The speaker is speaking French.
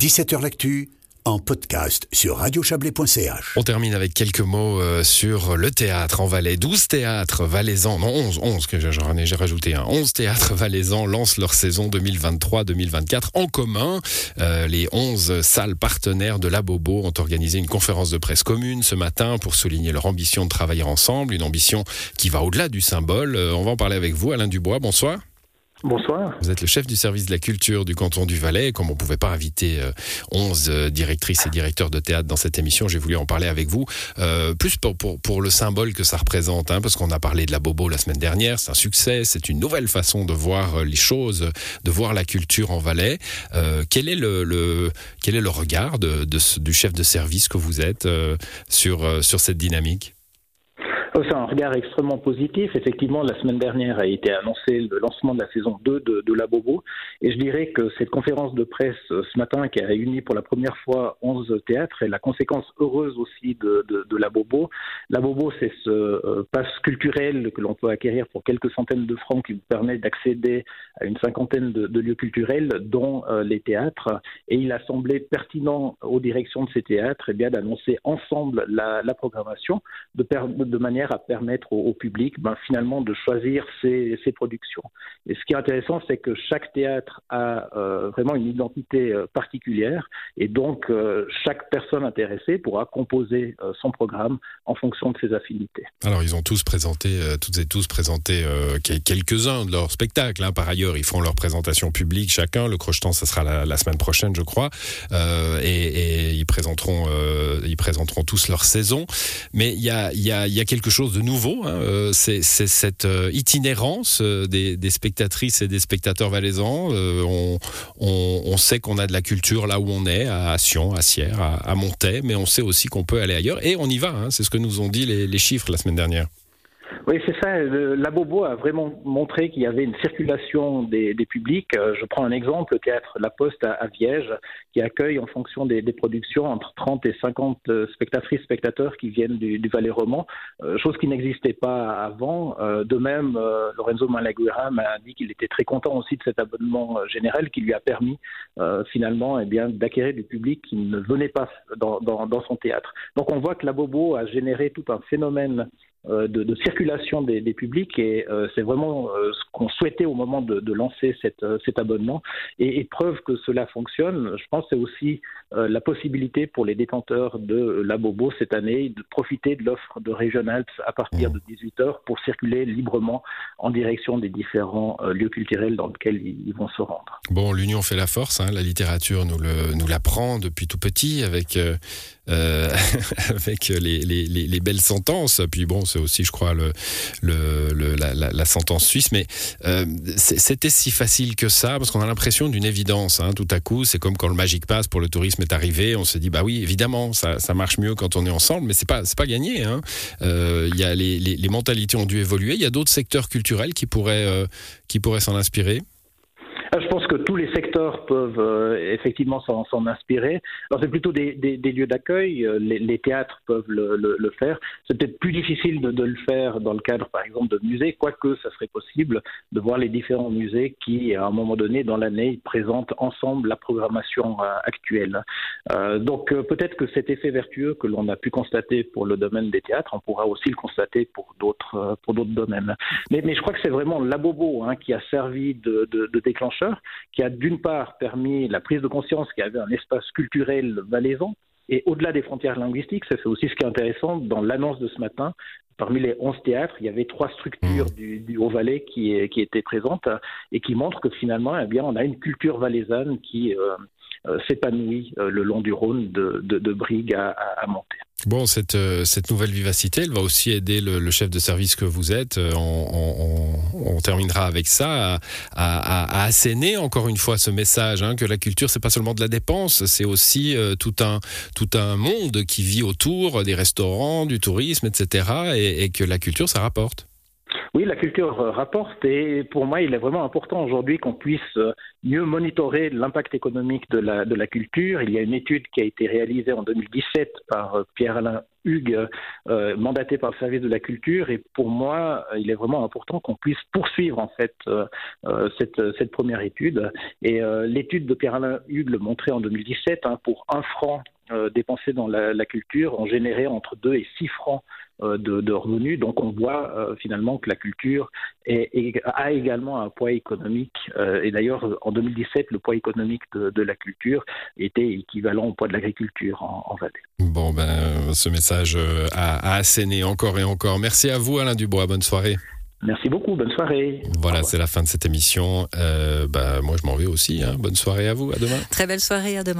17h L'actu en podcast sur radiochablais.ch. On termine avec quelques mots euh, sur le théâtre en Valais. 12 théâtres valaisans, non 11, 11 que j'ai rajouté un. 11 théâtres valaisans lancent leur saison 2023-2024 en commun. Euh, les 11 salles partenaires de la Bobo ont organisé une conférence de presse commune ce matin pour souligner leur ambition de travailler ensemble, une ambition qui va au-delà du symbole. Euh, on va en parler avec vous, Alain Dubois. Bonsoir. Bonsoir. Vous êtes le chef du service de la culture du canton du Valais. Comme on ne pouvait pas inviter 11 euh, euh, directrices et directeurs de théâtre dans cette émission, j'ai voulu en parler avec vous. Euh, plus pour, pour, le symbole que ça représente, hein, parce qu'on a parlé de la Bobo la semaine dernière. C'est un succès, c'est une nouvelle façon de voir les choses, de voir la culture en Valais. Quel, est le, quel est le regard du chef de service que vous êtes sur, sur cette dynamique? C'est un regard extrêmement positif. Effectivement, la semaine dernière a été annoncé le lancement de la saison 2 de, de La Bobo. Et je dirais que cette conférence de presse euh, ce matin, qui a réuni pour la première fois 11 théâtres, est la conséquence heureuse aussi de, de, de La Bobo. La Bobo, c'est ce euh, passe culturel que l'on peut acquérir pour quelques centaines de francs qui vous permet d'accéder à une cinquantaine de, lieux culturels, dont euh, les théâtres. Et il a semblé pertinent aux directions de ces théâtres eh d'annoncer ensemble la, programmation de manière à permettre au, public ben, finalement de choisir ses, productions. Et ce qui est intéressant, c'est que chaque théâtre a euh, vraiment une identité euh, particulière et donc euh, chaque personne intéressée pourra composer son programme en fonction de ses affinités. Alors ils ont tous présenté, toutes et tous présenté quelques-uns de leurs spectacles. Hein. Par ailleurs, ils font leur présentation publique chacun. Le crochetant, ça sera la, semaine prochaine, je crois. Et, et, ils présenteront, ils présenteront tous leur saison. Mais il y a, y, a, y a quelque chose de nouveau. Hein. Euh, c'est cette euh, itinérance euh, des, spectatrices et des spectateurs valaisans. On, sait qu'on a de la culture là où on est, à Sion, à Sierre, à, à mais on sait aussi qu'on peut aller ailleurs. Et on y va. Hein. C'est ce que nous ont dit les chiffres la semaine dernière. Oui, c'est ça. La Bobo a vraiment montré qu'il y avait une circulation des, des, publics. Euh, je prends un exemple, le théâtre La Poste à, à Viège, qui accueille en fonction des, des, productions entre 30 et 50 euh, spectatrices, spectateurs qui viennent du, du Valais roman, euh, chose qui n'existait pas avant. de même, Lorenzo Malaguera m'a dit qu'il était très content aussi de cet abonnement général qui lui a permis finalement eh bien d'acquérir du public qui ne venait pas dans, dans, dans son théâtre. Donc on voit que La Bobo a généré tout un phénomène de, de, circulation des, des publics et euh, c'est vraiment euh, ce qu'on souhaitait au moment de, de lancer cette, cet abonnement. Et, et, preuve que cela fonctionne je pense c'est aussi la possibilité pour les détenteurs de la Bobo cette année de profiter de l'offre de Regionals à partir de 18 heures pour circuler librement en direction des différents lieux culturels dans lesquels ils, vont se rendre. Bon l'union fait la force hein, la littérature nous l'apprend depuis tout petit avec euh, avec les, les, les, belles sentences. Puis bon, c'est aussi, je crois, le, la, sentence suisse. Mais euh, c'était si facile que ça, parce qu'on a l'impression d'une évidence. Hein, tout à coup, c'est comme quand le Magic Pass pour le tourisme est arrivé. On se dit, bah oui, évidemment, ça, marche mieux quand on est ensemble, mais c'est pas, pas gagné. Hein. Euh, y a les, mentalités ont dû évoluer. Il y a d'autres secteurs culturels qui pourraient, qui pourraient s'en inspirer. Ah, je pense que tous les secteurs peuvent euh, effectivement s'en inspirer. Alors c'est plutôt des, lieux d'accueil. Euh, les, théâtres peuvent le, faire. C'est peut-être plus difficile de, le faire dans le cadre, par exemple, de musées, quoique ça serait possible de voir les différents musées qui, à un moment donné dans l'année, présentent ensemble la programmation euh, actuelle. Euh, donc peut-être que cet effet vertueux que l'on a pu constater pour le domaine des théâtres, on pourra aussi le constater pour d'autres domaines. Mais, mais je crois que c'est vraiment la Bobo hein, qui a servi de, de, de déclencheur qui a d'une part permis la prise de conscience qu'il y avait un espace culturel valaisan, et au-delà des frontières linguistiques, ça c'est aussi ce qui est intéressant, dans l'annonce de ce matin, parmi les 11 théâtres, il y avait trois structures mmh. du, du Haut-Valais qui, qui, étaient présentes et qui montrent que finalement, eh bien, on a une culture valaisanne qui euh, s'épanouit euh, le long du Rhône de, de, de Brigue à, à, Monté. Bon, cette, euh, cette nouvelle vivacité, elle va aussi aider le, chef de service que vous êtes. On, terminera avec ça, à, à, asséner encore une fois ce message hein, que la culture, c'est pas seulement de la dépense, c'est aussi euh, tout un tout un monde qui vit autour des restaurants, du tourisme, etc. Et, et que la culture, ça rapporte. Oui, la culture rapporte et pour moi, il est vraiment important aujourd'hui qu'on puisse mieux monitorer l'impact économique de la, de la culture. Il y a une étude qui a été réalisée en 2017 par Pierre-Alain Hugues, euh, mandaté par le service de la culture. Et pour moi, il est vraiment important qu'on puisse poursuivre en fait euh, euh, cette, cette, première étude. Et l'étude de Pierre-Alain Hugues le montrait en 2017. Hein, pour un franc dépensé dans la, culture, on générait entre 2 et 6 francs de, revenus. Donc on voit finalement que la culture a également un poids économique. et d'ailleurs, en 2017, le poids économique de, de, la culture était équivalent au poids de l'agriculture en, en Valais. Bon, ben, ce message a, a asséné encore et encore. Merci à vous, Alain Dubois. Bonne soirée. Merci beaucoup, bonne soirée. Voilà, c'est la fin de cette émission. Euh, bah, moi, je m'en vais aussi. Hein. Bonne soirée à vous, à demain. Très belle soirée, à demain.